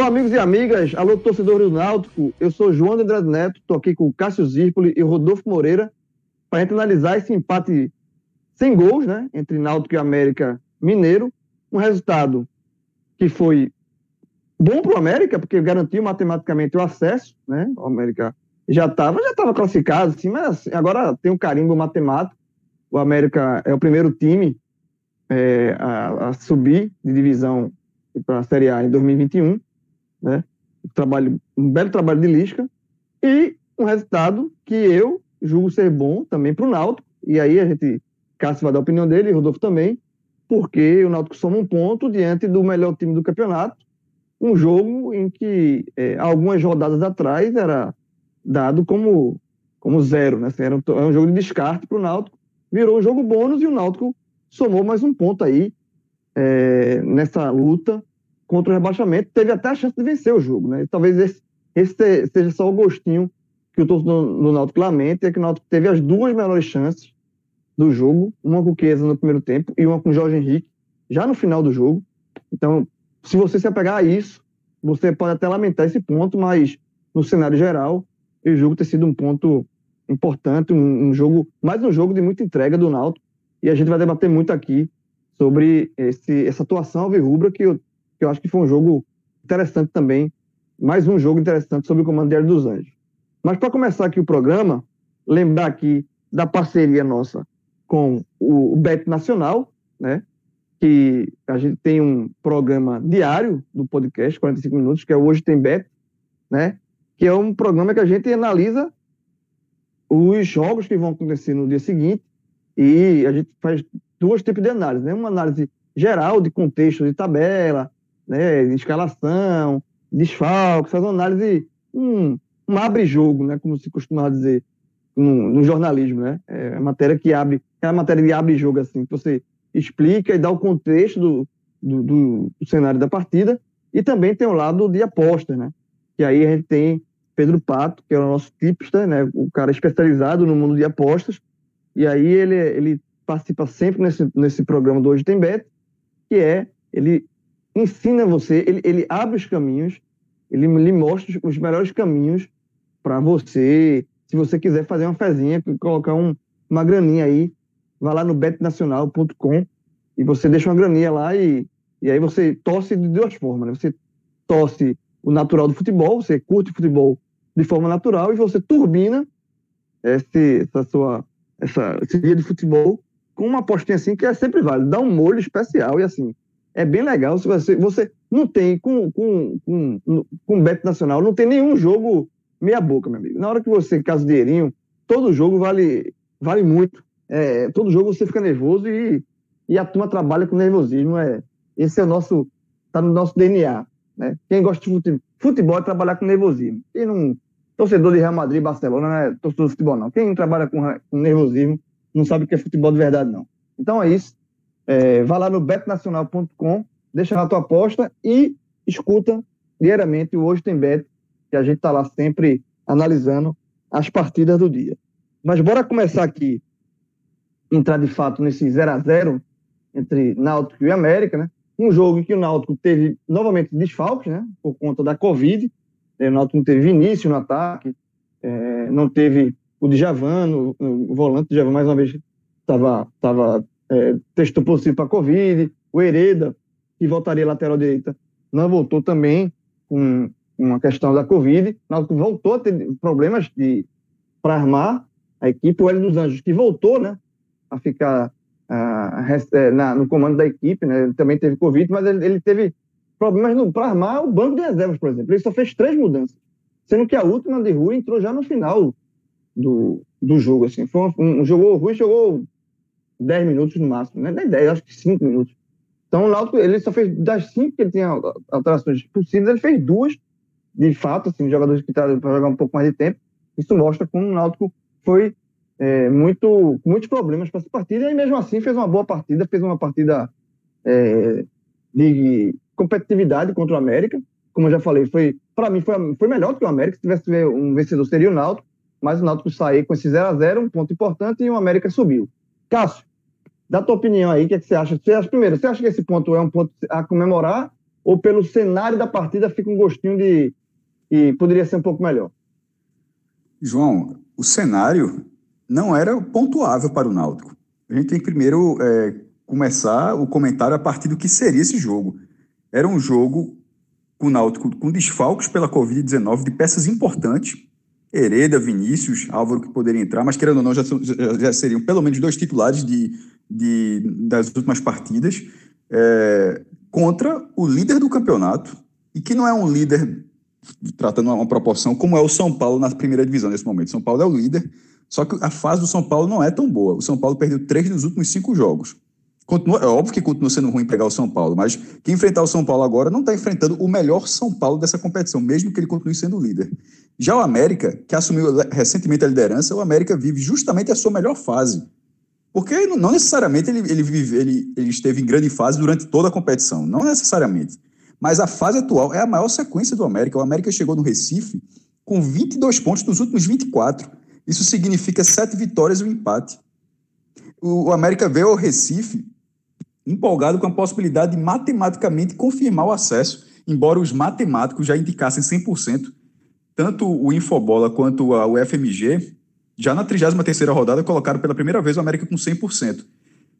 Alô, amigos e amigas, alô, torcedor do Náutico. Eu sou João André Neto, estou aqui com o Cássio Zirpoli e Rodolfo Moreira para analisar esse empate sem gols, né, entre Náutico e América Mineiro. Um resultado que foi bom para o América, porque garantiu matematicamente o acesso, né? O América já estava já estava classificado, assim, mas agora tem um carimbo matemático. O América é o primeiro time é, a, a subir de divisão para a Série A em 2021 né? Um, trabalho, um belo trabalho de Lisca e um resultado que eu julgo ser bom também para o Náutico. E aí a gente, Cássio vai dar a opinião dele, Rodolfo também, porque o Náutico soma um ponto diante do melhor time do campeonato. Um jogo em que é, algumas rodadas atrás era dado como, como zero, né? Assim, era, um, era um jogo de descarte para o Náutico. Virou um jogo bônus e o Náutico somou mais um ponto aí é, nessa luta contra o rebaixamento, teve até a chance de vencer o jogo, né? talvez esse, esse seja só o gostinho que o torcedor do Náutico lamenta, é que o Náutico teve as duas melhores chances do jogo, uma com o Chiesa no primeiro tempo e uma com o Jorge Henrique já no final do jogo. Então, se você se apegar a isso, você pode até lamentar esse ponto, mas no cenário geral, o jogo ter sido um ponto importante, um, um jogo, mais um jogo de muita entrega do Náutico, e a gente vai debater muito aqui sobre esse, essa atuação alvirrubra que eu que eu acho que foi um jogo interessante também, mais um jogo interessante sobre o comando de dos Anjos. Mas para começar aqui o programa, lembrar aqui da parceria nossa com o Bet Nacional, né? Que a gente tem um programa diário do podcast, 45 minutos, que é Hoje Tem Bet, né? Que é um programa que a gente analisa os jogos que vão acontecer no dia seguinte e a gente faz dois tipos de análise, né? Uma análise geral de contexto de tabela, né, escalação, desfalque, faz uma análise, um, um abre-jogo, né, como se costuma dizer no, no, jornalismo, né? É a matéria que abre, é a matéria de abre-jogo, assim, que você explica e dá o contexto do, do, do, do, cenário da partida, e também tem o lado de apostas, né? Que aí a gente tem Pedro Pato, que é o nosso tipster, né? O cara especializado no mundo de apostas, e aí ele, ele participa sempre nesse, nesse programa do Hoje Tem Bet, que é ele ensina você, ele, ele abre os caminhos, ele lhe mostra os melhores caminhos para você, se você quiser fazer uma fezinha, colocar um, uma graninha aí, vai lá no betnacional.com e você deixa uma graninha lá e, e aí você torce de duas formas, né? Você torce o natural do futebol, você curte futebol de forma natural e você turbina esse, essa sua, essa, esse dia de futebol com uma apostinha assim que é sempre válido, dá um molho especial e assim, é bem legal. Se você, você não tem, com, com, com, com o Bet Nacional, não tem nenhum jogo meia-boca, meu amigo. Na hora que você casa o dinheirinho, todo jogo vale, vale muito. É, todo jogo você fica nervoso e, e a turma trabalha com nervosismo. É, esse é o nosso, tá no nosso DNA. Né? Quem gosta de futebol, futebol é trabalhar com nervosismo. E não, torcedor de Real Madrid, Barcelona, não é torcedor de futebol, não. Quem trabalha com, com nervosismo não sabe o que é futebol de verdade, não. Então é isso. É, vá lá no betnacional.com, deixa lá a tua aposta e escuta diariamente o Hoje Tem Bet, que a gente está lá sempre analisando as partidas do dia. Mas bora começar aqui, entrar de fato nesse 0 a 0 entre Náutico e América, né? Um jogo em que o Náutico teve novamente desfalques, né? Por conta da Covid. É, o Náutico não teve Vinícius no ataque, é, não teve o Djavan, o, o volante Djavan mais uma vez estava tava é, testou positivo para Covid, o Hereda, que voltaria lateral direita, não voltou também com uma questão da Covid, Náutico voltou a ter problemas para armar a equipe, o Hélio dos Anjos, que voltou né, a ficar uh, na, no comando da equipe, né? Também teve Covid, mas ele, ele teve problemas para armar o banco de reservas, por exemplo. Ele só fez três mudanças, sendo que a última de Rui entrou já no final do, do jogo. Assim. Foi um, um, jogou, o Rui jogou 10 minutos no máximo, né? nem 10, acho que 5 minutos. Então o Náutico, ele só fez das cinco que ele tinha alterações possíveis, ele fez duas, de fato, assim, jogadores que estavam para jogar um pouco mais de tempo. Isso mostra como o Náutico foi é, muito, muitos problemas para essa partida, e mesmo assim fez uma boa partida, fez uma partida é, de competitividade contra o América. Como eu já falei, foi para mim foi, foi melhor do que o América. Se tivesse um vencedor, seria o Náutico, mas o Náutico saiu com esse 0 a 0 um ponto importante, e o América subiu. Cássio, Dá tua opinião aí, o que, é que você acha? Você acha? Primeiro, você acha que esse ponto é um ponto a comemorar ou pelo cenário da partida fica um gostinho de e poderia ser um pouco melhor? João, o cenário não era pontuável para o Náutico. A gente tem que primeiro é, começar o comentário a partir do que seria esse jogo. Era um jogo com o Náutico com desfalques pela Covid-19 de peças importantes, Hereda, Vinícius, Álvaro que poderiam entrar, mas querendo ou não, já, já, já seriam pelo menos dois titulares de, de, das últimas partidas é, contra o líder do campeonato, e que não é um líder tratando uma proporção como é o São Paulo na primeira divisão nesse momento. São Paulo é o líder, só que a fase do São Paulo não é tão boa. O São Paulo perdeu três dos últimos cinco jogos. Continua, é óbvio que continua sendo ruim pegar o São Paulo, mas quem enfrentar o São Paulo agora não está enfrentando o melhor São Paulo dessa competição, mesmo que ele continue sendo líder. Já o América, que assumiu recentemente a liderança, o América vive justamente a sua melhor fase. Porque não necessariamente ele, ele, vive, ele, ele esteve em grande fase durante toda a competição, não necessariamente. Mas a fase atual é a maior sequência do América. O América chegou no Recife com 22 pontos dos últimos 24. Isso significa sete vitórias e um empate. O, o América veio ao Recife empolgado com a possibilidade de matematicamente confirmar o acesso, embora os matemáticos já indicassem 100%. Tanto o Infobola quanto a UFMG já na 33 rodada, colocaram pela primeira vez o América com 100%.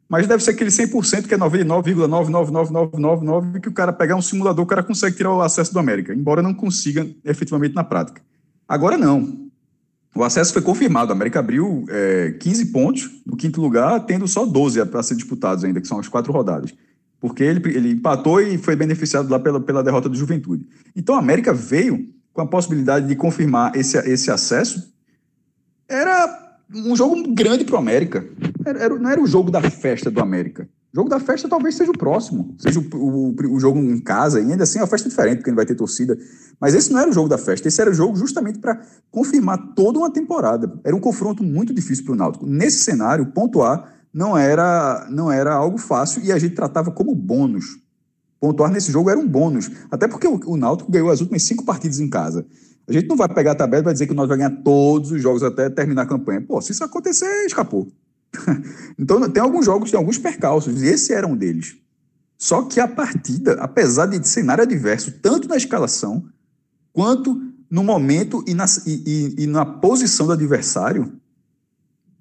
Mas deve ser aquele 100% que é 99,99999, que o cara pegar um simulador, o cara consegue tirar o acesso do América, embora não consiga efetivamente na prática. Agora não. O acesso foi confirmado. O América abriu é, 15 pontos no quinto lugar, tendo só 12 para ser disputados ainda, que são as quatro rodadas. Porque ele, ele empatou e foi beneficiado lá pela, pela derrota do Juventude. Então, a América veio com a possibilidade de confirmar esse, esse acesso era um jogo grande para o América. Era, era, não era o jogo da festa do América. O jogo da festa talvez seja o próximo, seja o, o, o, jogo em casa, e ainda assim é uma festa diferente, porque não vai ter torcida. Mas esse não era o jogo da festa, esse era o jogo justamente para confirmar toda uma temporada. Era um confronto muito difícil para o Náutico. Nesse cenário, pontuar não era, não era algo fácil e a gente tratava como bônus. Pontuar nesse jogo era um bônus, até porque o, o Náutico ganhou as últimas cinco partidas em casa. A gente não vai pegar a tabela e vai dizer que nós vamos ganhar todos os jogos até terminar a campanha. Pô, se isso acontecer, escapou. então, tem alguns jogos, tem alguns percalços, e esse era um deles. Só que a partida, apesar de cenário adverso, tanto na escalação, quanto no momento e na, e, e, e na posição do adversário,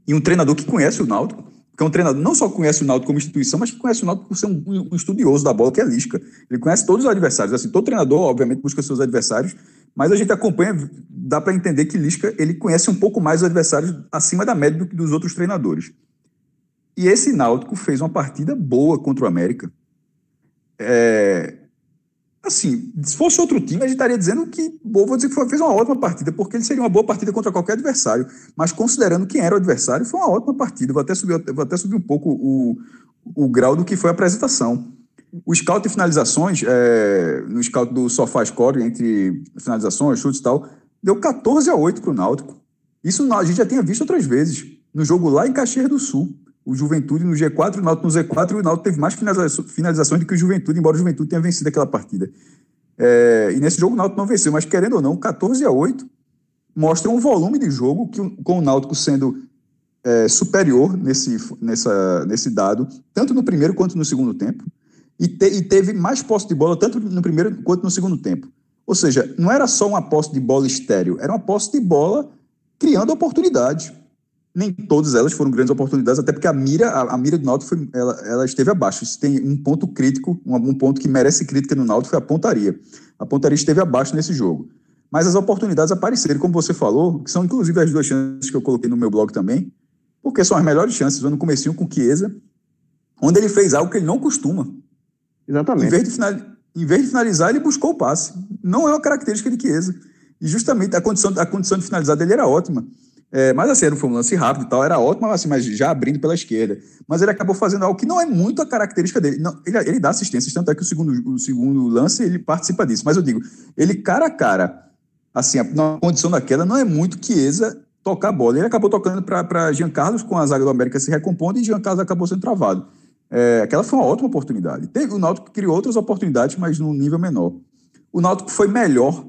e um treinador que conhece o Náutico, que é um treinador não só conhece o Náutico como instituição, mas conhece o Náutico por ser um, um estudioso da bola, que é Lisca. Ele conhece todos os adversários. Assim, todo treinador, obviamente, busca seus adversários, mas a gente acompanha, dá para entender que Lisca ele conhece um pouco mais os adversários acima da média do que dos outros treinadores. E esse Náutico fez uma partida boa contra o América. É, assim, se fosse outro time, a gente estaria dizendo que, vou dizer que fez uma ótima partida, porque ele seria uma boa partida contra qualquer adversário. Mas considerando quem era o adversário, foi uma ótima partida. Vou até subir, vou até subir um pouco o, o grau do que foi a apresentação. O scout de finalizações, é, no scout do SofaScore, entre finalizações, chutes e tal, deu 14 a 8 para o Náutico. Isso a gente já tinha visto outras vezes. No jogo lá em Caxias do Sul. O Juventude no G4, o Náutico no Z4, e o Náutico teve mais finalizações do que o Juventude, embora o Juventude tenha vencido aquela partida. É, e nesse jogo o Náutico não venceu, mas querendo ou não, 14 a 8 mostra um volume de jogo que, com o Náutico sendo é, superior nesse, nessa, nesse dado, tanto no primeiro quanto no segundo tempo e, te, e teve mais posse de bola tanto no primeiro quanto no segundo tempo. Ou seja, não era só uma posse de bola estéreo, era uma posse de bola criando oportunidades. Nem todas elas foram grandes oportunidades, até porque a mira, a, a mira do Náutico foi, ela, ela, esteve abaixo. Isso tem um ponto crítico, um, um ponto que merece crítica no Náutico foi a pontaria. A pontaria esteve abaixo nesse jogo. Mas as oportunidades apareceram, como você falou, que são inclusive as duas chances que eu coloquei no meu blog também, porque são as melhores chances, no comecinho com Chiesa onde ele fez algo que ele não costuma. Exatamente. Em vez de, final, em vez de finalizar, ele buscou o passe. Não é uma característica de Chiesa. E justamente a condição, a condição de finalizar dele era ótima. É, mas assim, era um lance rápido e tal, era ótimo, assim, mas já abrindo pela esquerda. Mas ele acabou fazendo algo que não é muito a característica dele. Não, ele, ele dá assistências, tanto é que o segundo, o segundo lance ele participa disso. Mas eu digo, ele cara a cara, assim, na condição da queda, não é muito Chiesa tocar a bola. Ele acabou tocando para Jean Carlos com a zaga do América se recompondo e Jean Carlos acabou sendo travado. É, aquela foi uma ótima oportunidade. Teve, o Náutico criou outras oportunidades, mas num nível menor. O Náutico foi melhor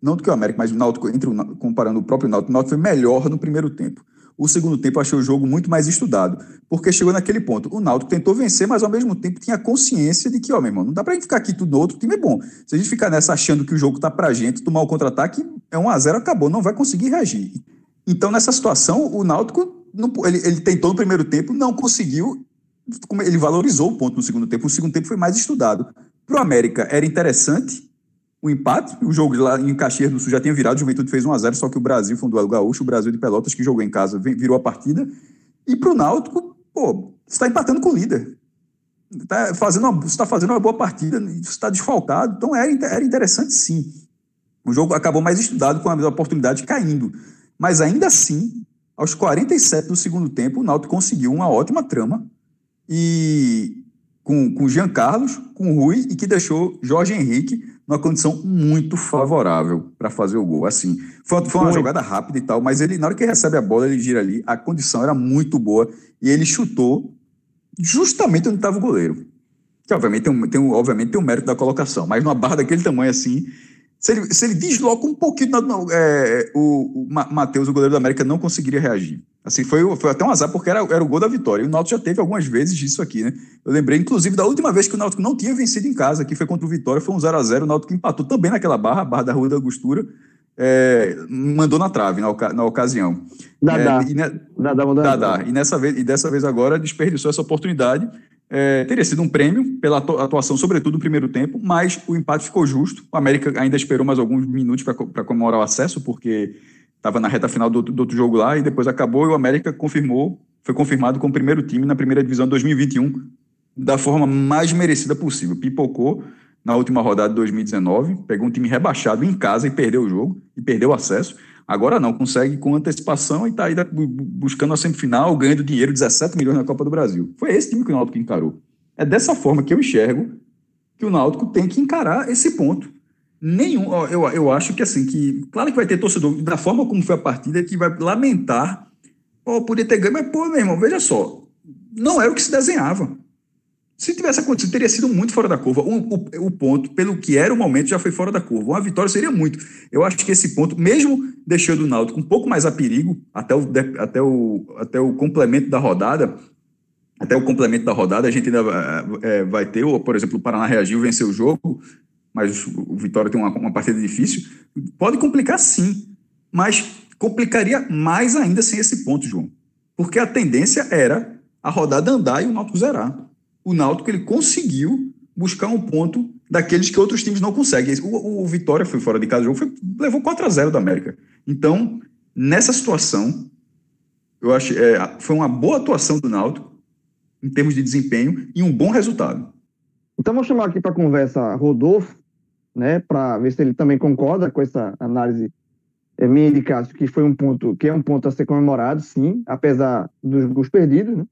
não do que o América, mas o Náutico, entre o, comparando o próprio Náutico, o Náutico foi melhor no primeiro tempo. O segundo tempo eu achei o jogo muito mais estudado, porque chegou naquele ponto. O Náutico tentou vencer, mas ao mesmo tempo tinha consciência de que, ó, meu irmão, não dá pra gente ficar aqui tudo no outro time é bom. Se a gente ficar nessa achando que o jogo tá pra gente, tomar o contra-ataque, é 1 a 0 acabou, não vai conseguir reagir. Então, nessa situação, o Náutico, não, ele, ele tentou no primeiro tempo, não conseguiu, ele valorizou o ponto no segundo tempo. O segundo tempo foi mais estudado. Pro América era interessante, o empate. O jogo lá em Caxias do Sul já tinha virado, o Juventude fez 1x0, só que o Brasil foi um duelo gaúcho, o Brasil de Pelotas, que jogou em casa, virou a partida. E pro Náutico, pô, está empatando com o líder. Tá fazendo uma, você está fazendo uma boa partida, está desfalcado. Então era, era interessante sim. O jogo acabou mais estudado com a oportunidade caindo. Mas ainda assim, aos 47 do segundo tempo, o Náutico conseguiu uma ótima trama. E com, com Jean Carlos, com Rui, e que deixou Jorge Henrique numa condição muito favorável para fazer o gol. Assim, foi, foi uma jogada rápida e tal, mas ele, na hora que recebe a bola, ele gira ali, a condição era muito boa e ele chutou justamente onde estava o goleiro. Que obviamente tem, um, tem um, obviamente tem um mérito da colocação, mas numa barra daquele tamanho assim, se ele, se ele desloca um pouquinho, não, é, o, o Matheus, o goleiro da América, não conseguiria reagir. Assim, foi, foi até um azar, porque era, era o gol da vitória. E o Náutico já teve algumas vezes disso aqui, né? Eu lembrei, inclusive, da última vez que o Náutico não tinha vencido em casa, que foi contra o Vitória, foi um 0 a 0 O Náutico empatou também naquela barra, a barra da Rua da Angostura, é, mandou na trave na, oca na ocasião. Dadá. É, e, ne... Dadá, Dadá. E, nessa vez, e dessa vez agora desperdiçou essa oportunidade é, teria sido um prêmio pela atuação, sobretudo no primeiro tempo, mas o empate ficou justo. O América ainda esperou mais alguns minutos para comemorar o acesso, porque estava na reta final do, do, outro jogo lá, e depois acabou e o América confirmou, foi confirmado como primeiro time na primeira divisão de 2021, da forma mais merecida possível. Pipocou na última rodada de 2019, pegou um time rebaixado em casa e perdeu o jogo, e perdeu o acesso. Agora não, consegue com antecipação e está aí buscando a semifinal, ganhando dinheiro, 17 milhões na Copa do Brasil. Foi esse time que o Náutico encarou. É dessa forma que eu enxergo que o Náutico tem que encarar esse ponto. Nenhum, eu, eu acho que assim, que claro que vai ter torcedor, da forma como foi a partida, que vai lamentar, pô, podia ter ganho, mas pô, meu irmão, veja só, não era o que se desenhava. Se tivesse acontecido, teria sido muito fora da curva. O, o, o, ponto, pelo que era o momento, já foi fora da curva. Uma vitória seria muito. Eu acho que esse ponto, mesmo deixando o Náutico um pouco mais a perigo, até o, até o, até o complemento da rodada, até o complemento da rodada, a gente ainda é, vai ter, ou, por exemplo, o Paraná reagiu, venceu o jogo, mas o Vitória tem uma, uma partida difícil. Pode complicar sim, mas complicaria mais ainda sem esse ponto, João. Porque a tendência era a rodada andar e o Náutico zerar o Náutico ele conseguiu buscar um ponto daqueles que outros times não conseguem. O, o Vitória foi fora de casa, o jogo foi, levou 4 a 0 da América. Então, nessa situação, eu acho é, foi uma boa atuação do Náutico em termos de desempenho e um bom resultado. Então, vou chamar aqui para conversa Rodolfo, né, para ver se ele também concorda com essa análise é, minha de Cássio, que foi um ponto, que é um ponto a ser comemorado, sim, apesar dos gols perdidos, né?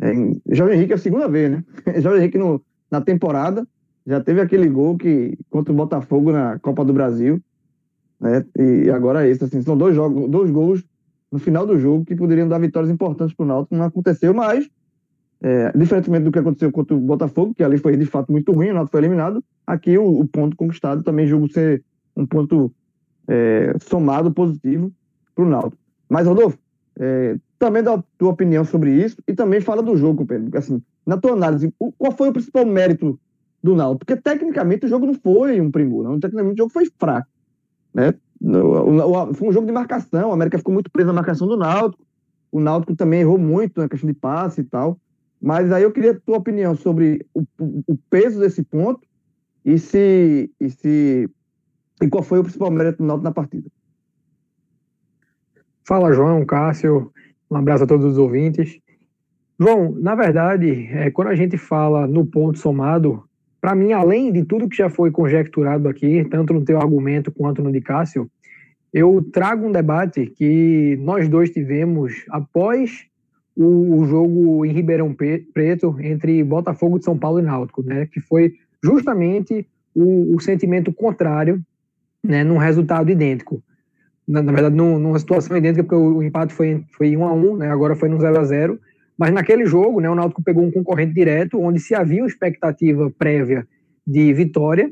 É, Jorge Henrique é a segunda vez, né? Jorge Henrique no, na temporada já teve aquele gol que contra o Botafogo na Copa do Brasil, né? E agora é esse, assim, são dois jogos, dois gols no final do jogo que poderiam dar vitórias importantes para o Náutico, não aconteceu, mas é, diferentemente do que aconteceu contra o Botafogo, que ali foi de fato muito ruim, o Náutico foi eliminado, aqui o, o ponto conquistado também julgo ser um ponto é, somado positivo para o Náutico. Mas, Rodolfo, é, também dá a tua opinião sobre isso e também fala do jogo, Pedro. Assim, na tua análise, qual foi o principal mérito do Náutico? Porque tecnicamente o jogo não foi um primor, não. tecnicamente o jogo foi fraco. Né? Foi um jogo de marcação, a América ficou muito presa na marcação do Náutico, o Náutico também errou muito na questão de passe e tal. Mas aí eu queria a tua opinião sobre o, o peso desse ponto e se, e se e qual foi o principal mérito do Náutico na partida. Fala, João, Cássio. Um abraço a todos os ouvintes. João, na verdade, é, quando a gente fala no ponto somado, para mim, além de tudo que já foi conjecturado aqui, tanto no teu argumento quanto no de Cássio, eu trago um debate que nós dois tivemos após o, o jogo em Ribeirão Preto entre Botafogo de São Paulo e Náutico, né, que foi justamente o, o sentimento contrário, né, num resultado idêntico. Na, na verdade, num, numa situação idêntica, porque o, o empate foi, foi 1 a 1 né, agora foi no 0 a 0 mas naquele jogo, né, o Náutico pegou um concorrente direto, onde se havia uma expectativa prévia de vitória,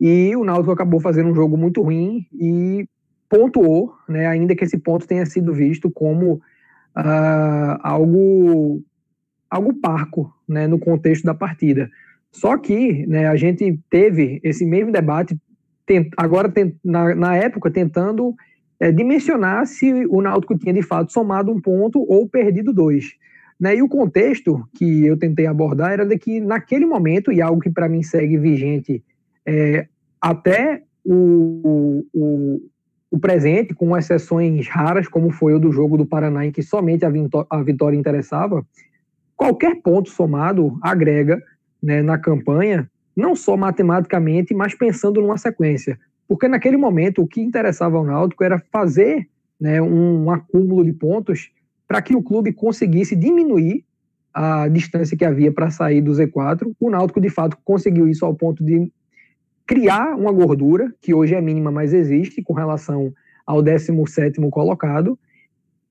e o Náutico acabou fazendo um jogo muito ruim e pontuou, né, ainda que esse ponto tenha sido visto como uh, algo algo parco, né, no contexto da partida. Só que, né, a gente teve esse mesmo debate tent, agora tent, na, na época tentando é, dimensionar se o Náutico tinha de fato somado um ponto ou perdido dois. Né? E o contexto que eu tentei abordar era de que, naquele momento, e algo que para mim segue vigente é, até o, o, o, presente, com exceções raras, como foi o do jogo do Paraná, em que somente a, a vitória interessava, qualquer ponto somado agrega né, na campanha, não só matematicamente, mas pensando numa sequência. Porque naquele momento o que interessava ao Náutico era fazer né, um, um acúmulo de pontos para que o clube conseguisse diminuir a distância que havia para sair do Z4. O Náutico, de fato, conseguiu isso ao ponto de criar uma gordura, que hoje é mínima, mas existe, com relação ao 17 colocado.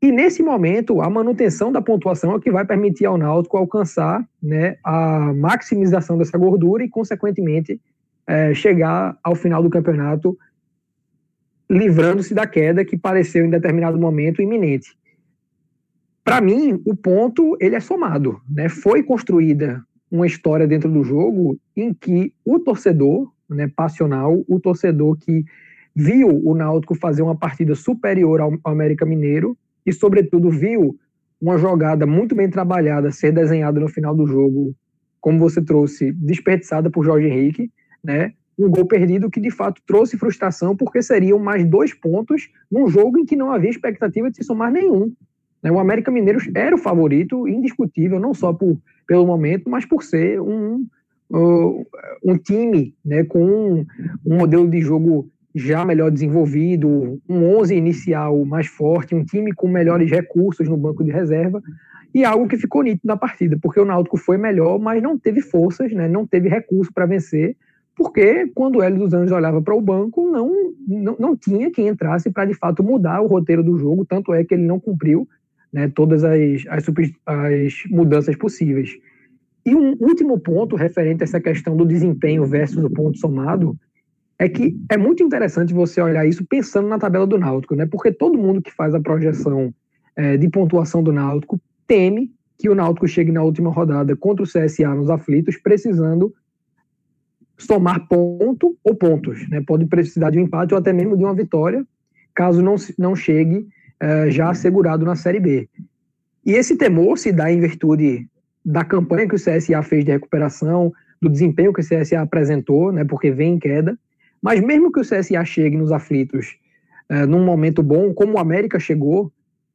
E nesse momento, a manutenção da pontuação é o que vai permitir ao Náutico alcançar né, a maximização dessa gordura e, consequentemente, é, chegar ao final do campeonato livrando-se da queda que pareceu em determinado momento iminente para mim, o ponto ele é somado, né? Foi construída uma história dentro do jogo em que o torcedor, né, passional, o torcedor que viu o Náutico fazer uma partida superior ao, América Mineiro e, sobretudo, viu uma jogada muito bem trabalhada ser desenhada no final do jogo, como você trouxe, desperdiçada por Jorge Henrique, né? Um gol perdido que de fato trouxe frustração, porque seriam mais dois pontos num jogo em que não havia expectativa de se somar nenhum. Né? O América Mineiro era o favorito indiscutível, não só por, pelo momento, mas por ser um, um time né, com um, um modelo de jogo já melhor desenvolvido, um 11 inicial mais forte, um time com melhores recursos no banco de reserva, e algo que ficou nítido na partida, porque o Náutico foi melhor, mas não teve forças, né, não teve recurso para vencer, porque quando o Hélio dos Anjos olhava para o banco, não, não, não tinha quem entrasse para de fato mudar o roteiro do jogo, tanto é que ele não cumpriu né, todas as, as, as mudanças possíveis. E um último ponto referente a essa questão do desempenho versus o ponto somado é que é muito interessante você olhar isso pensando na tabela do Náutico, né? Porque todo mundo que faz a projeção é, de pontuação do Náutico teme que o Náutico chegue na última rodada contra o CSA nos aflitos, precisando somar ponto ou pontos, né? Pode precisar de um empate ou até mesmo de uma vitória, caso não, não chegue é, já assegurado na Série B. E esse temor se dá em virtude da campanha que o CSA fez de recuperação, do desempenho que o CSA apresentou, né, porque vem em queda. Mas mesmo que o CSA chegue nos aflitos é, num momento bom, como o América chegou,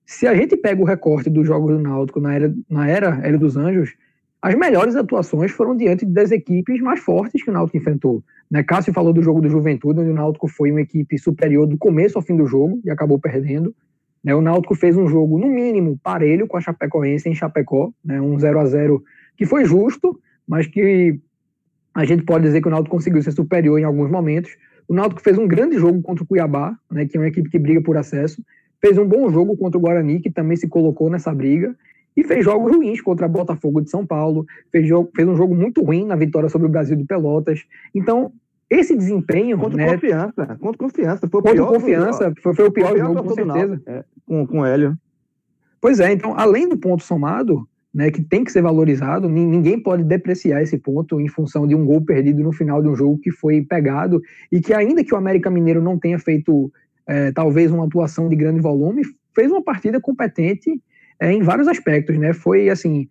se a gente pega o recorte dos jogos do Náutico na era, na era dos Anjos, as melhores atuações foram diante das equipes mais fortes que o Náutico enfrentou. Né, Cássio falou do jogo do Juventude, onde o Náutico foi uma equipe superior do começo ao fim do jogo e acabou perdendo. Né, o Náutico fez um jogo, no mínimo, parelho com a Chapecoense em Chapecó, né, um 0 a 0 que foi justo, mas que a gente pode dizer que o Náutico conseguiu ser superior em alguns momentos. O Náutico fez um grande jogo contra o Cuiabá, né, que é uma equipe que briga por acesso. Fez um bom jogo contra o Guarani, que também se colocou nessa briga. E fez jogos ruins contra a Botafogo de São Paulo. Fez, jogo, fez um jogo muito ruim na vitória sobre o Brasil de Pelotas. Então, esse desempenho. Contra né, confiança. Contra confiança. Foi o contra pior confiança. Foi, foi, o pior foi jogo, com certeza. É, com, com o Hélio. Pois é, então, além do ponto somado, né, que tem que ser valorizado, ninguém pode depreciar esse ponto em função de um gol perdido no final de um jogo que foi pegado e que, ainda que o América Mineiro não tenha feito é, talvez uma atuação de grande volume, fez uma partida competente é, em vários aspectos, né? Foi assim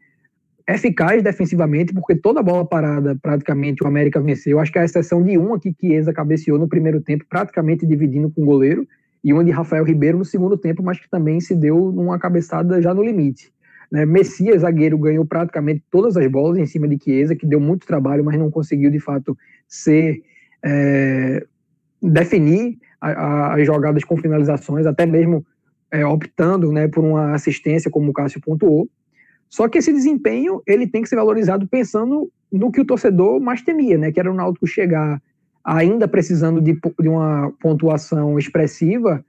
eficaz defensivamente, porque toda bola parada, praticamente, o América venceu. Acho que a exceção de um aqui que Eza cabeceou no primeiro tempo, praticamente dividindo com o goleiro, e uma de Rafael Ribeiro no segundo tempo, mas que também se deu numa cabeçada já no limite. Né? Messias, zagueiro, ganhou praticamente todas as bolas em cima de Chiesa, que deu muito trabalho, mas não conseguiu de fato ser é, definir a, a, as jogadas com finalizações, até mesmo é, optando né, por uma assistência, como o Cássio pontuou. Só que esse desempenho ele tem que ser valorizado pensando no que o torcedor mais temia, né, que era o Náutico chegar ainda precisando de, de uma pontuação expressiva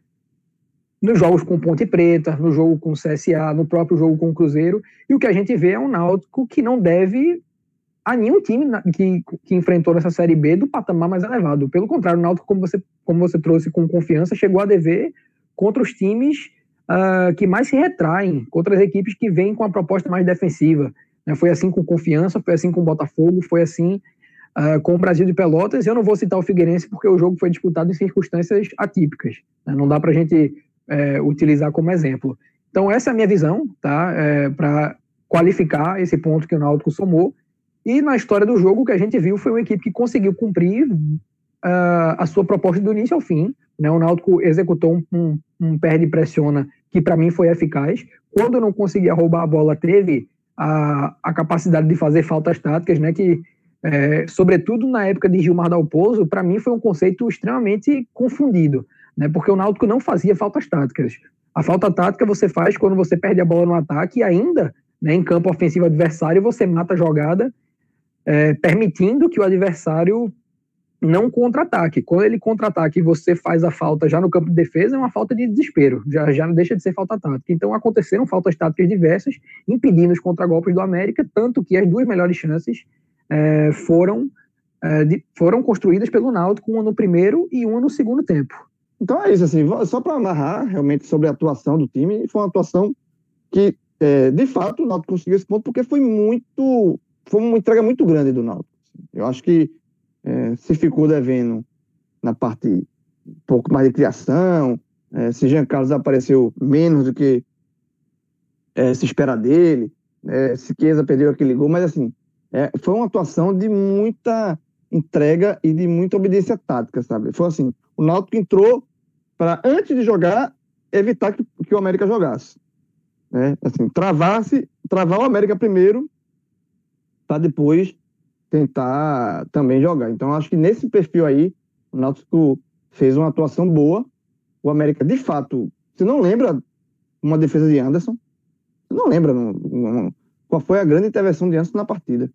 nos jogos com Ponte Preta, no jogo com o CSA, no próprio jogo com o Cruzeiro, e o que a gente vê é um Náutico que não deve a nenhum time que, que enfrentou nessa Série B do patamar mais elevado. Pelo contrário, o Náutico, como você, como você trouxe com confiança, chegou a dever contra os times uh, que mais se retraem, contra as equipes que vêm com a proposta mais defensiva. Né? Foi assim com Confiança, foi assim com o Botafogo, foi assim uh, com o Brasil de Pelotas. Eu não vou citar o Figueirense porque o jogo foi disputado em circunstâncias atípicas. Né? Não dá para a gente é, utilizar como exemplo. Então, essa é a minha visão, tá? É, para qualificar esse ponto que o Náutico somou. E na história do jogo, o que a gente viu foi uma equipe que conseguiu cumprir uh, a sua proposta do início ao fim. Né? O Náutico executou um, um, um perde-pressiona que para mim foi eficaz. Quando não conseguia roubar a bola, teve a, a capacidade de fazer faltas táticas, né? que, é, sobretudo na época de Gilmar Dalpozo, para mim foi um conceito extremamente confundido, né? porque o Náutico não fazia faltas táticas. A falta tática você faz quando você perde a bola no ataque e ainda, né, em campo ofensivo adversário, você mata a jogada, é, permitindo que o adversário não contra-ataque. Quando ele contra-ataque e você faz a falta já no campo de defesa, é uma falta de desespero, já, já não deixa de ser falta tática. Então aconteceram faltas táticas diversas, impedindo os contragolpes do América, tanto que as duas melhores chances é, foram, é, de, foram construídas pelo Náutico, uma no primeiro e uma no segundo tempo. Então é isso, assim, só para amarrar realmente sobre a atuação do time, foi uma atuação que, é, de fato, o Náutico conseguiu esse ponto porque foi muito, foi uma entrega muito grande do Náutico. Eu acho que é, se ficou devendo na parte um pouco mais de criação, é, se Jean Carlos apareceu menos do que é, se espera dele, é, se Chiesa perdeu aquele gol, mas assim, é, foi uma atuação de muita entrega e de muita obediência tática, sabe? Foi assim, o Náutico entrou para, antes de jogar, evitar que, que o América jogasse. Né? Assim, travasse, travar o América primeiro, para depois tentar também jogar. Então, acho que nesse perfil aí, o Náutico fez uma atuação boa. O América, de fato, você não lembra uma defesa de Anderson? Você não lembra não, não, qual foi a grande intervenção de Anderson na partida.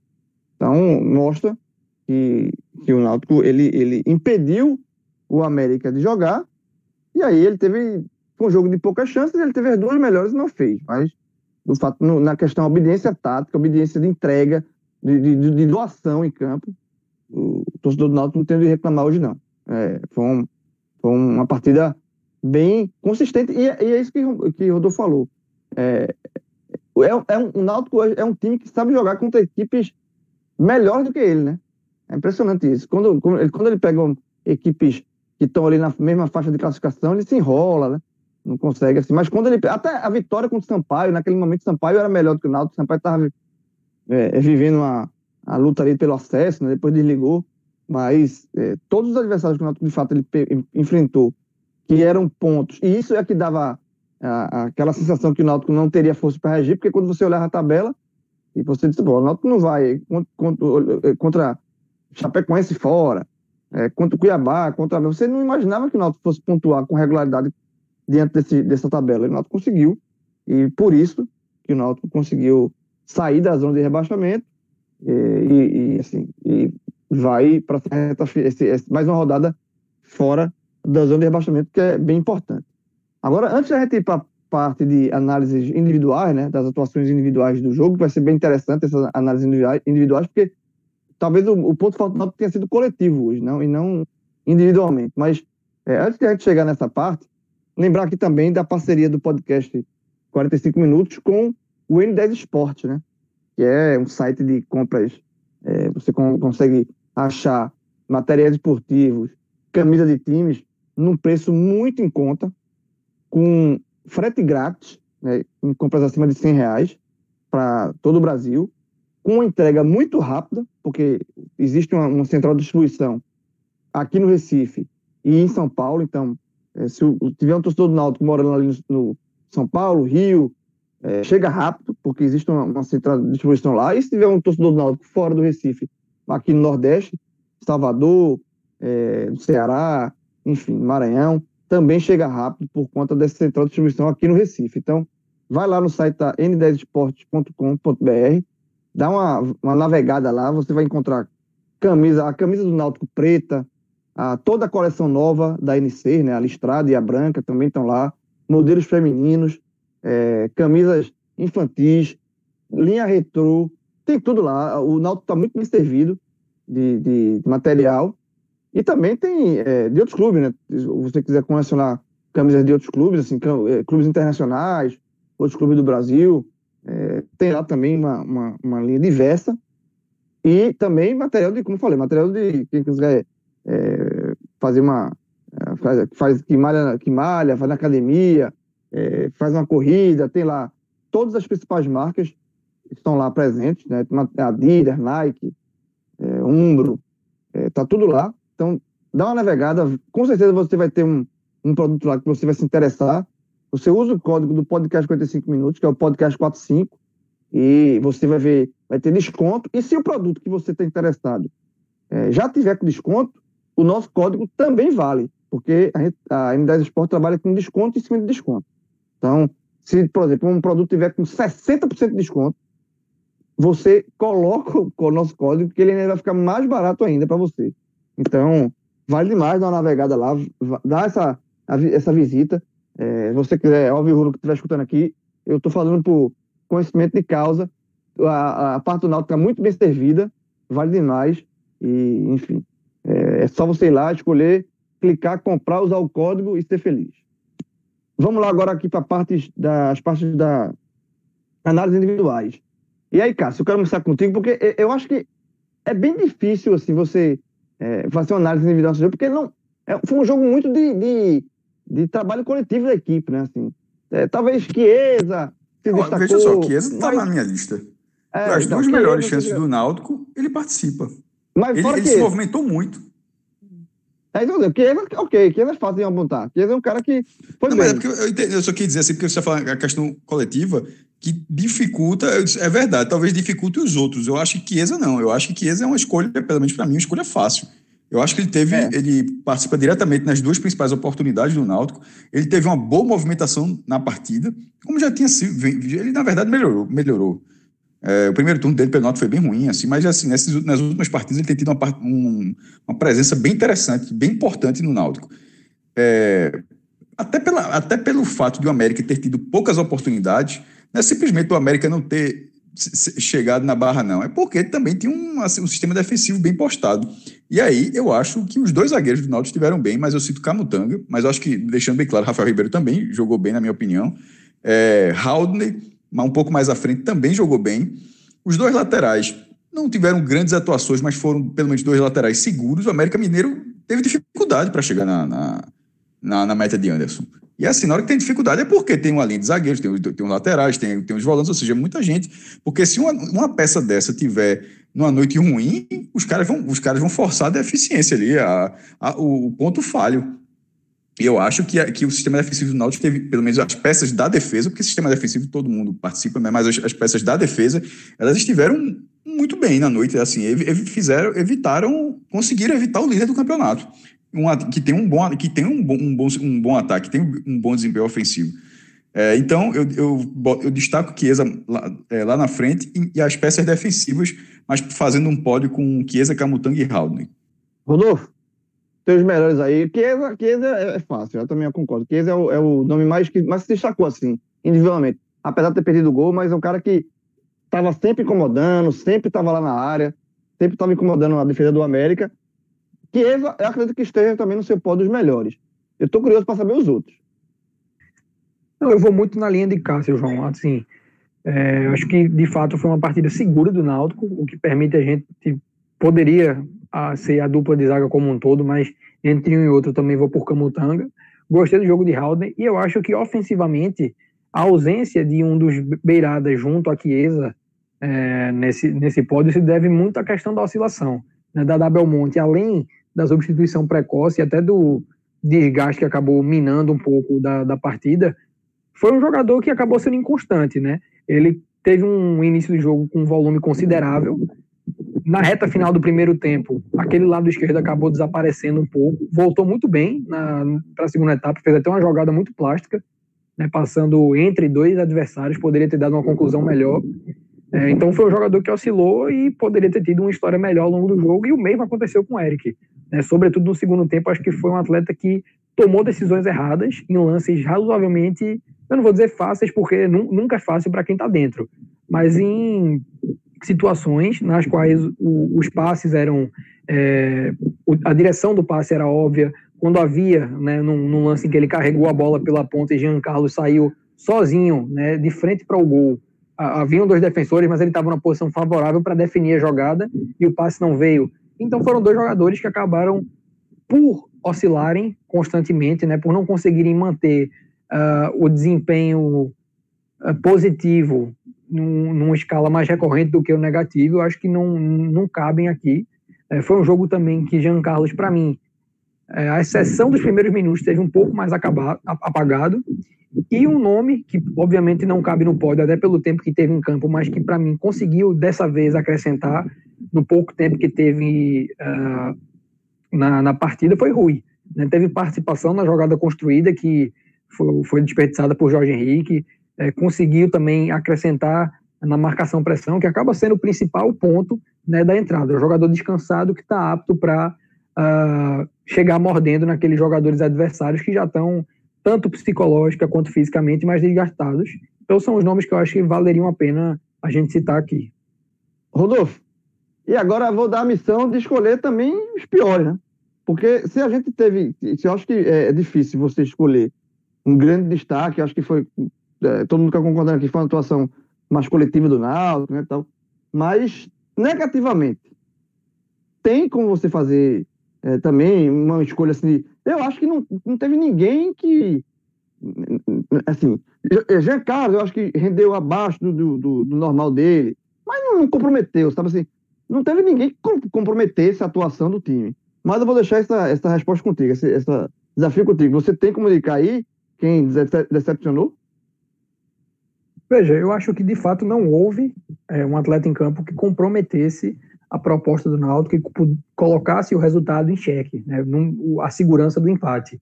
Então, mostra que, que o Náutico ele, ele impediu o América de jogar. E aí ele teve um jogo de poucas chances, ele teve as duas melhores e não fez. Mas, do fato, no, na questão obediência tática, obediência de entrega, de, de, de, doação em campo, o torcedor do Náutico não tem de reclamar hoje, não. É, foi, um, foi, uma partida bem consistente, e, é, e, é isso que, que o Rodolfo falou. É, é, é um, o Náutico é um time que sabe jogar contra equipes melhores do que ele, né? É impressionante isso. Quando, quando, ele, quando ele pega equipes que estão ali na mesma faixa de classificação, ele se enrola, né? Não consegue assim. Mas quando ele. Até a vitória contra o Sampaio, naquele momento, Sampaio era melhor do que o Náutico. Sampaio estava é, é, vivendo a, a luta ali pelo acesso, né? depois desligou, mas é, todos os adversários que o Náutico de fato ele enfrentou, que eram pontos, e isso é que dava a, aquela sensação que o Náutico não teria força para reagir, porque quando você olhava a tabela, e você disse, o Náutico não vai contra, contra Chapecoense fora, é, contra o Cuiabá, contra você não imaginava que o Náutico fosse pontuar com regularidade diante desse, dessa tabela. O Náutico conseguiu, e por isso que o Náutico conseguiu sair da zona de rebaixamento e, e, e assim, e vai para mais uma rodada fora da zona de rebaixamento, que é bem importante. Agora, antes de a gente ir para a parte de análises individuais, né, das atuações individuais do jogo, vai ser bem interessante essas análises individuais, porque talvez o, o ponto faltado tenha sido coletivo hoje, não, e não individualmente. Mas é, antes de a gente chegar nessa parte, lembrar aqui também da parceria do podcast 45 Minutos com o N10 Esporte, né? Que é um site de compras. É, você consegue achar materiais esportivos, camisa de times, num preço muito em conta, com frete grátis, né, em compras acima de 100 reais, para todo o Brasil, com uma entrega muito rápida, porque existe uma, uma, central de distribuição aqui no Recife e em São Paulo. Então, é, se tiver um torcedor do Náutico morando ali no, no São Paulo, Rio, é, chega rápido, porque existe uma, uma, central de distribuição lá, e se tiver um torcedor do Náutico fora do Recife, aqui no Nordeste, Salvador, é, Ceará, enfim, Maranhão, também chega rápido por conta dessa central de distribuição aqui no Recife. Então, vai lá no site da n10esportes.com.br, dá uma, uma navegada lá, você vai encontrar camisa, a camisa do Náutico preta, a, toda a coleção nova da NC, né, a listrada e a branca também estão lá, modelos femininos, é, camisas infantis, linha retrô, tem tudo lá. O Náutico está muito bem servido de, de, material. E também tem é, de outros clubes, né? Se você quiser colecionar camisas de outros clubes, assim, é, clubes internacionais, outros clubes do Brasil, é, tem lá também uma, uma, uma, linha diversa. E também material de, como falei, material de quem quiser é, fazer uma. É, faz, faz que, malha, que malha, faz na academia, é, faz uma corrida, tem lá todas as principais marcas estão lá presentes, né? Adidas, Nike, é, Umbro, é, tá tudo lá. Então, dá uma navegada, com certeza você vai ter um, um produto lá que você vai se interessar. Você usa o código do podcast 45 minutos, que é o podcast 45, e você vai ver, vai ter desconto. E se o produto que você está interessado é, já tiver com desconto, o nosso código também vale, porque a, a M10 Sport trabalha com desconto em cima de desconto. Então, se, por exemplo, um produto tiver com 60% de desconto, você coloca o nosso código, que ele vai ficar mais barato ainda para você. Então, vale demais dar uma navegada lá, dar essa, essa visita. É, você quiser, óbvio, o que estiver escutando aqui, eu estou falando por conhecimento de causa. A, a parte do Náutico está muito bem servida, vale demais. E, enfim, é, é só você ir lá, escolher, clicar, comprar, usar o código e ser feliz. Vamos lá agora aqui para partes das partes da análise individuais. E aí, Cássio, eu quero começar contigo, porque eu acho que é bem difícil assim você é, fazer uma análise individual porque não é, foi um jogo muito de, de, de, trabalho coletivo da equipe, né? Assim, é, talvez Chiesa se destacou. Veja só, Chiesa está na minha lista. É, As então, duas melhores chances do Náutico, ele participa. Mas ele, ele se movimentou muito. É, então, Chiesa, ok, Chiesa é fácil de apontar. Chiesa é um cara que. Foi não, mas é porque eu, entendi, eu, só queria dizer assim, porque você está falando a questão coletiva, que dificulta, disse, é verdade, talvez dificulte os outros. Eu acho que Chiesa não. Eu acho que Chiesa é uma escolha, pelo menos para mim, uma escolha fácil. Eu acho que ele teve, é. ele participa diretamente nas duas principais oportunidades do Náutico. Ele teve uma boa movimentação na partida, como já tinha sido. Ele, na verdade, melhorou. melhorou. É, o primeiro turno dele pelo Náutico foi bem ruim, assim, mas assim, nessas, nas últimas partidas ele tem tido uma, um, uma presença bem interessante, bem importante no Náutico. É, até, pela, até pelo fato de o América ter tido poucas oportunidades, não é simplesmente o América não ter chegado na barra, não. É porque também tinha um, assim, um sistema defensivo bem postado. E aí eu acho que os dois zagueiros do Náutico estiveram bem, mas eu cito Camutanga, mas acho que, deixando bem claro, Rafael Ribeiro também jogou bem, na minha opinião. É, um pouco mais à frente, também jogou bem. Os dois laterais não tiveram grandes atuações, mas foram pelo menos dois laterais seguros. O América Mineiro teve dificuldade para chegar na, na, na, na meta de Anderson. E assim, na hora que tem dificuldade é porque tem uma linha de zagueiros, tem, tem os laterais, tem, tem os volantes, ou seja, muita gente. Porque se uma, uma peça dessa tiver numa noite ruim, os caras vão, os caras vão forçar a deficiência ali, a, a, o, o ponto falho. E eu acho que, que o sistema defensivo do Náutico teve, pelo menos as peças da defesa, porque sistema defensivo todo mundo participa, né, mas as, as peças da defesa, elas estiveram muito bem na noite, assim, ev, fizeram, evitaram, conseguiram evitar o líder do campeonato um, que tem um bom, que tem um bom, um bom, um bom ataque, tem um bom desempenho ofensivo. É, então, eu, eu, eu destaco Chiesa lá, é, lá na frente e, e, as peças defensivas, mas fazendo um pódio com Chiesa, Camutanga e Haldner. Rodolfo, teus melhores aí. Chiesa, Chiesa é, é fácil, eu também concordo. Chiesa é o, é o nome mais que mais se destacou, assim, individualmente. Apesar de ter perdido o gol, mas é um cara que estava sempre incomodando, sempre estava lá na área, sempre estava incomodando a defesa do América que eu acredito que esteja também no seu pódio dos melhores. Eu estou curioso para saber os outros. Não, eu vou muito na linha de Cássio, João. Assim, é, eu acho que de fato foi uma partida segura do Náutico, o que permite a gente poderia a, ser a dupla de zaga como um todo, mas entre um e outro também vou por Camutanga. Gostei do jogo de Halden e eu acho que ofensivamente a ausência de um dos beiradas junto a Chiesa é, nesse, nesse pódio se deve muito à questão da oscilação né, da, da Belmonte, além da substituição precoce e até do desgaste que acabou minando um pouco da, da partida, foi um jogador que acabou sendo inconstante, né? Ele teve um início de jogo com um volume considerável. Na reta final do primeiro tempo, aquele lado esquerdo acabou desaparecendo um pouco. Voltou muito bem para a segunda etapa, fez até uma jogada muito plástica, né, passando entre dois adversários, poderia ter dado uma conclusão melhor. É, então foi um jogador que oscilou e poderia ter tido uma história melhor ao longo do jogo, e o mesmo aconteceu com o Eric. Né, sobretudo no segundo tempo, acho que foi um atleta que tomou decisões erradas em lances razoavelmente eu não vou dizer fáceis, porque nunca é fácil para quem está dentro, mas em situações nas quais o, os passes eram. É, a direção do passe era óbvia, quando havia, né, num, num, lance em que ele carregou a bola pela ponta e Jean Carlos saiu sozinho, né, de frente para o gol. Haviam dois defensores, mas ele estava numa posição favorável para definir a jogada e o passe não veio. Então foram dois jogadores que acabaram por oscilarem constantemente, né, por não conseguirem manter uh, o desempenho uh, positivo num, numa escala mais recorrente do que o negativo, eu acho que não, não cabem aqui. Uh, foi um jogo também que Jean Carlos, para mim, é, a exceção dos primeiros minutos, teve um pouco mais acabado, apagado. E um nome que, obviamente, não cabe no pódio, até pelo tempo que teve em campo, mas que, para mim, conseguiu dessa vez acrescentar no pouco tempo que teve uh, na, na partida, foi Rui. Né? Teve participação na jogada construída, que foi, foi desperdiçada por Jorge Henrique, é, conseguiu também acrescentar na marcação-pressão, que acaba sendo o principal ponto né, da entrada. O jogador descansado que está apto para uh, ah, chegar mordendo naqueles jogadores adversários que já estão, tanto psicológica quanto fisicamente, mais desgastados. Então são os nomes que eu acho que valeriam a pena a gente citar aqui. Rodolfo, e agora vou dar a missão de escolher também os piores, né? Porque se a gente teve. Se eu acho que é difícil você escolher um grande destaque, acho que foi, é, todo mundo está concordando aqui, foi uma atuação mais coletiva do Náutico, né, tal, mas negativamente, tem como você fazer é, também uma escolha assim, eu acho que não, não teve ninguém que, assim, Jean Carlos, eu acho que rendeu abaixo do, do, do normal dele, mas não comprometeu, sabe assim, não teve ninguém que comprometesse a atuação do time. Mas eu vou deixar essa, essa resposta contigo, esse desafio contigo. Você tem como indicar aí quem decepcionou? Veja, eu acho que de fato não houve é, um atleta em campo que comprometesse a proposta do Náutico que colocasse o resultado em xeque, né, num, a segurança do empate.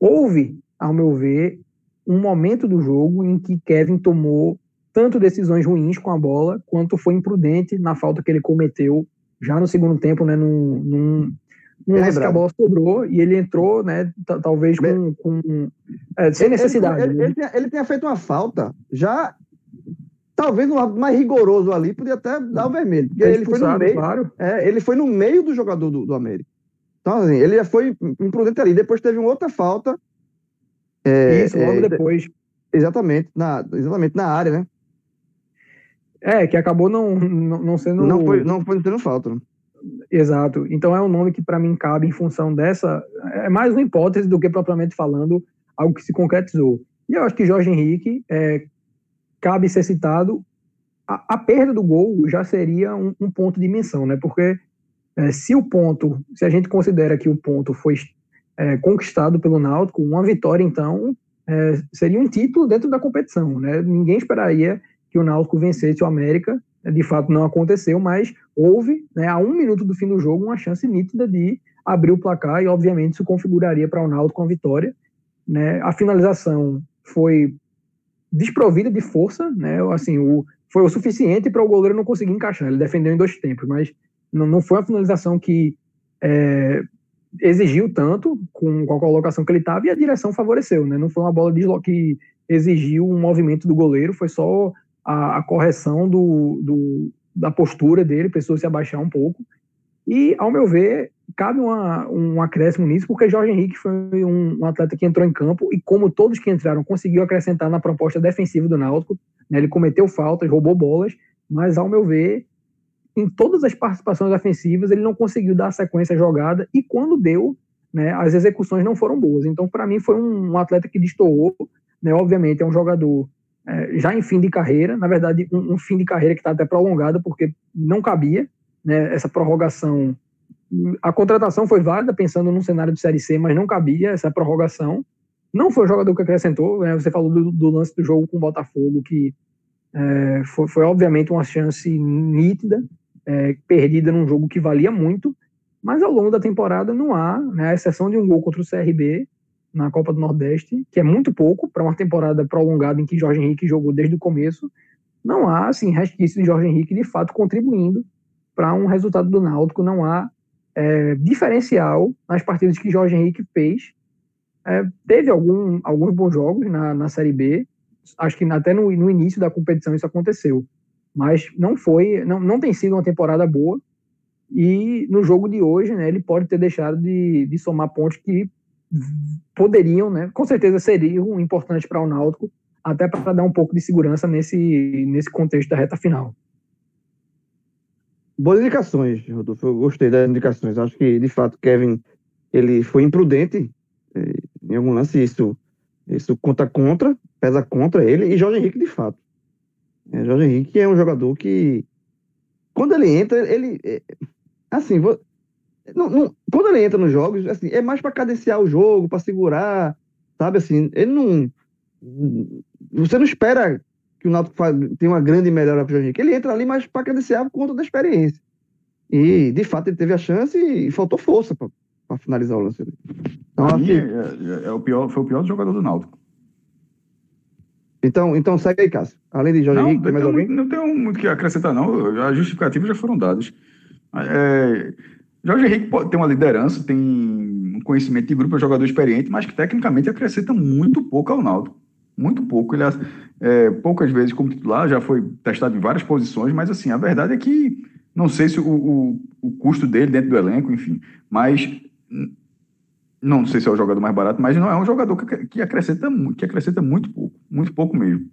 Houve, ao meu ver, um momento do jogo em que Kevin tomou tanto decisões ruins com a bola, quanto foi imprudente na falta que ele cometeu já no segundo tempo, né, num, num, um lance que a bola sobrou e ele entrou, né, talvez com, com é, sem necessidade. Ele, ele, ele, ele, tinha feito uma falta, já talvez um lado mais rigoroso ali, podia até dar o vermelho. Porque ele foi no meio. Claro. É, ele foi no meio do jogador do, do América. Então, assim, ele foi imprudente ali. Depois teve uma outra falta. É, Isso, logo é, depois. Exatamente, na, exatamente, na área, né? É, que acabou não, não, não sendo. Não foi, não foi tendo falta. Né? Exato. Então é um nome que para mim cabe em função dessa. É mais uma hipótese do que propriamente falando algo que se concretizou. E eu acho que Jorge Henrique é, cabe ser citado. A, a, perda do gol já seria um, um ponto de menção, né? Porque é, se o ponto, se a gente considera que o ponto foi é, conquistado pelo Náutico, uma vitória então é, seria um título dentro da competição, né? Ninguém esperaria que o Náutico vencesse o América de fato não aconteceu, mas houve, né, a um minuto do fim do jogo, uma chance nítida de abrir o placar e, obviamente, isso configuraria para o Náutico com a vitória. Né? A finalização foi desprovida de força, né? assim, o, foi o suficiente para o goleiro não conseguir encaixar. Ele defendeu em dois tempos, mas não, não foi uma finalização que é, exigiu tanto com, com, a colocação que ele estava e a direção favoreceu. Né? Não foi uma bola que exigiu um movimento do goleiro, foi só a, a correção do, do, da postura dele, precisou se abaixar um pouco. E, ao meu ver, cabe uma, um acréscimo nisso, porque Jorge Henrique foi um, um, atleta que entrou em campo e, como todos que entraram, conseguiu acrescentar na proposta defensiva do Náutico. Né, ele cometeu faltas, roubou bolas, mas, ao meu ver, em todas as participações ofensivas, ele não conseguiu dar sequência à jogada e, quando deu, né, as execuções não foram boas. Então, para mim, foi um, um atleta que destoou. Né, obviamente, é um jogador é, já em fim de carreira, na verdade, um, um fim de carreira que está até prolongado, porque não cabia né, essa prorrogação. A contratação foi válida, pensando num cenário de Série C, mas não cabia essa prorrogação. não foi o jogador que acrescentou. Né? Você falou do, do, lance do jogo com o Botafogo, que é, foi, foi, obviamente uma chance nítida, é, perdida num jogo que valia muito, mas ao longo da temporada não há, né, a exceção de um gol contra o CRB na Copa do Nordeste, que é muito pouco para uma temporada prolongada em que Jorge Henrique jogou desde o começo, não há assim resquício de Jorge Henrique de fato contribuindo para um resultado do Náutico, não há é, diferencial nas partidas que Jorge Henrique fez. É, teve algum, alguns bons jogos na, na Série B, acho que até no, no início da competição isso aconteceu, mas não foi, não, não tem sido uma temporada boa. E no jogo de hoje, né, ele pode ter deixado de, de somar pontos que poderiam, né, com certeza seriam importantes para o Náutico, até para dar um pouco de segurança nesse, nesse contexto da reta final. Boas indicações, Rodolfo. Eu gostei das indicações. Acho que, de fato, Kevin ele foi imprudente eh, em algum lance. Isso, isso conta contra, pesa contra ele e Jorge Henrique, de fato. É, Jorge Henrique é um jogador que, quando ele entra, ele. É, assim, vou, não, não, quando ele entra nos jogos, assim, é mais para cadenciar o jogo, para segurar, sabe? Assim, ele não. Você não espera que o Náutico tenha uma grande melhora para o Jorge Henrique. Ele entra ali mais para cadenciar por conta da experiência. E, de fato, ele teve a chance e faltou força para finalizar o lance. Então, assim, é, é, é, o pior, foi o pior jogador do Náutico. Então, então segue aí, Cássio. Além de Jorge não, Henrique, tem mais alguém? Não tenho muito que acrescentar, não. As justificativas já foram dadas. É, Jorge Henrique ter uma liderança, tem um conhecimento de grupo, é um jogador experiente, mas que tecnicamente acrescenta muito pouco ao Náutico. Muito pouco. Ele é, poucas vezes como titular, já foi testado em várias posições, mas assim, a verdade é que não sei se o, o, o custo dele dentro do elenco, enfim, mas não sei se é o jogador mais barato, mas não é um jogador que, que acrescenta, que acrescenta muito pouco, muito pouco mesmo.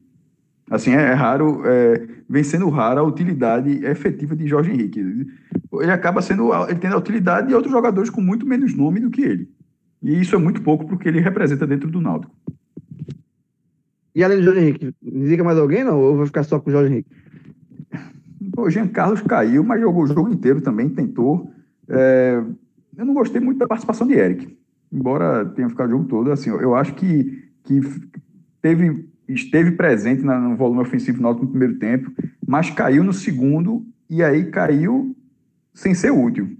Assim, é, é raro, é, vem sendo rara a utilidade efetiva de Jorge Henrique. Ele acaba sendo, ele tendo a utilidade de outros jogadores com muito menos nome do que ele. E isso é muito pouco porque ele representa dentro do Náutico. E além do Jorge Henrique, indica mais alguém, não? Ou vai ficar só com o Jorge Henrique? O Jean Carlos caiu, mas jogou o jogo inteiro também, tentou. É, eu não gostei muito da participação de Eric, embora tenha ficado o jogo todo. Assim, eu acho que, que teve, esteve presente no volume ofensivo no primeiro tempo, mas caiu no segundo, e aí caiu sem ser útil.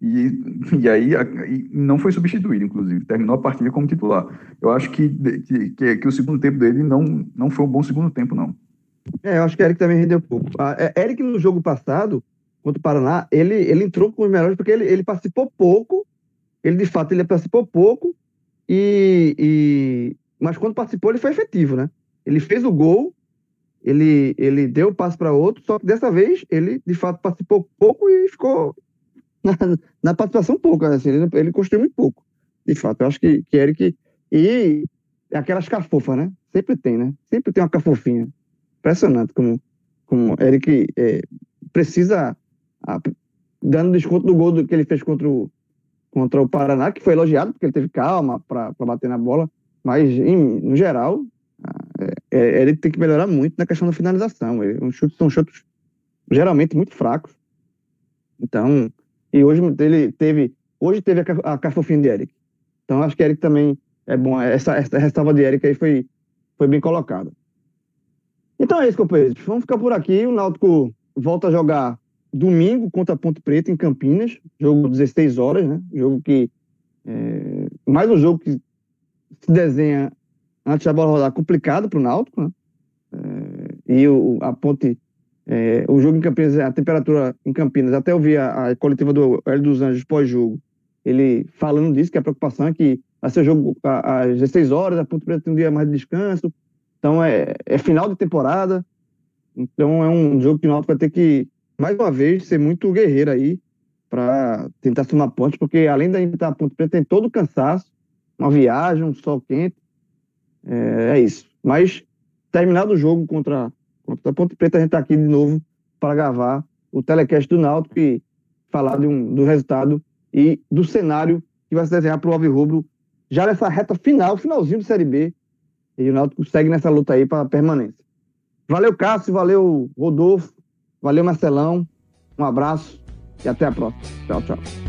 E, e aí e não foi substituído, inclusive. Terminou a partida como titular. Eu acho que, que, que, o segundo tempo dele não, não foi um bom segundo tempo, não. É, eu acho que o Eric também rendeu pouco. A, é, Eric, no jogo passado, contra o Paraná, ele, ele entrou com os melhores porque ele, ele participou pouco. Ele, de fato, ele participou pouco. E, e, mas quando participou, ele foi efetivo, né? Ele fez o gol, ele, ele deu o passo para outro, só que dessa vez ele, de fato, participou pouco e ficou na, participação pouca, assim, ele, ele construiu muito pouco, de fato. Eu acho que, que Eric. E aquelas cafofas, né? Sempre tem, né? Sempre tem uma cafofinha. Impressionante como, como Eric é, precisa, a, dando desconto do gol que ele fez contra o, contra o Paraná, que foi elogiado, porque ele teve calma para bater na bola, mas, em, no geral, é, é, ele tem que melhorar muito na questão da finalização. Ele, um são chutes geralmente muito fracos. Então, e hoje ele teve, hoje teve a, a cafofinha de Eric. Então acho que Eric também é bom. Essa, essa ressalva de Eric aí foi, foi bem colocada. Então é isso, companheiros. Vamos ficar por aqui. O Náutico volta a jogar domingo contra a Ponte Preta em Campinas. Jogo 16 horas, né? Jogo que. É, mais um jogo que se desenha antes da bola rodar complicado para o Náutico, né? É, e o, a Ponte é, o jogo em Campinas, a temperatura em Campinas, até eu vi a, a coletiva do Hélio dos Anjos pós-jogo, ele falando disso, que a preocupação é que vai ser jogo às 16 horas, a Ponte Preta tem um dia mais de descanso, então é, é final de temporada, então é um jogo que o Náutico vai ter que, mais uma vez, ser muito guerreiro aí para tentar somar pontos, porque além da estar a Ponte Preta, tem todo o cansaço, uma viagem, um sol quente, é, é isso. Mas terminado o jogo contra Contra a Ponte Preta, a gente está aqui de novo para gravar o telecast do Náutico e falar de um, do resultado e do cenário que vai se desenhar para o Alvirrubro já nessa reta final, finalzinho do Série B. E o Náutico segue nessa luta aí para permanência. Valeu, Cássio, valeu, Rodolfo, valeu, Marcelão. Um abraço e até a próxima. Tchau, tchau.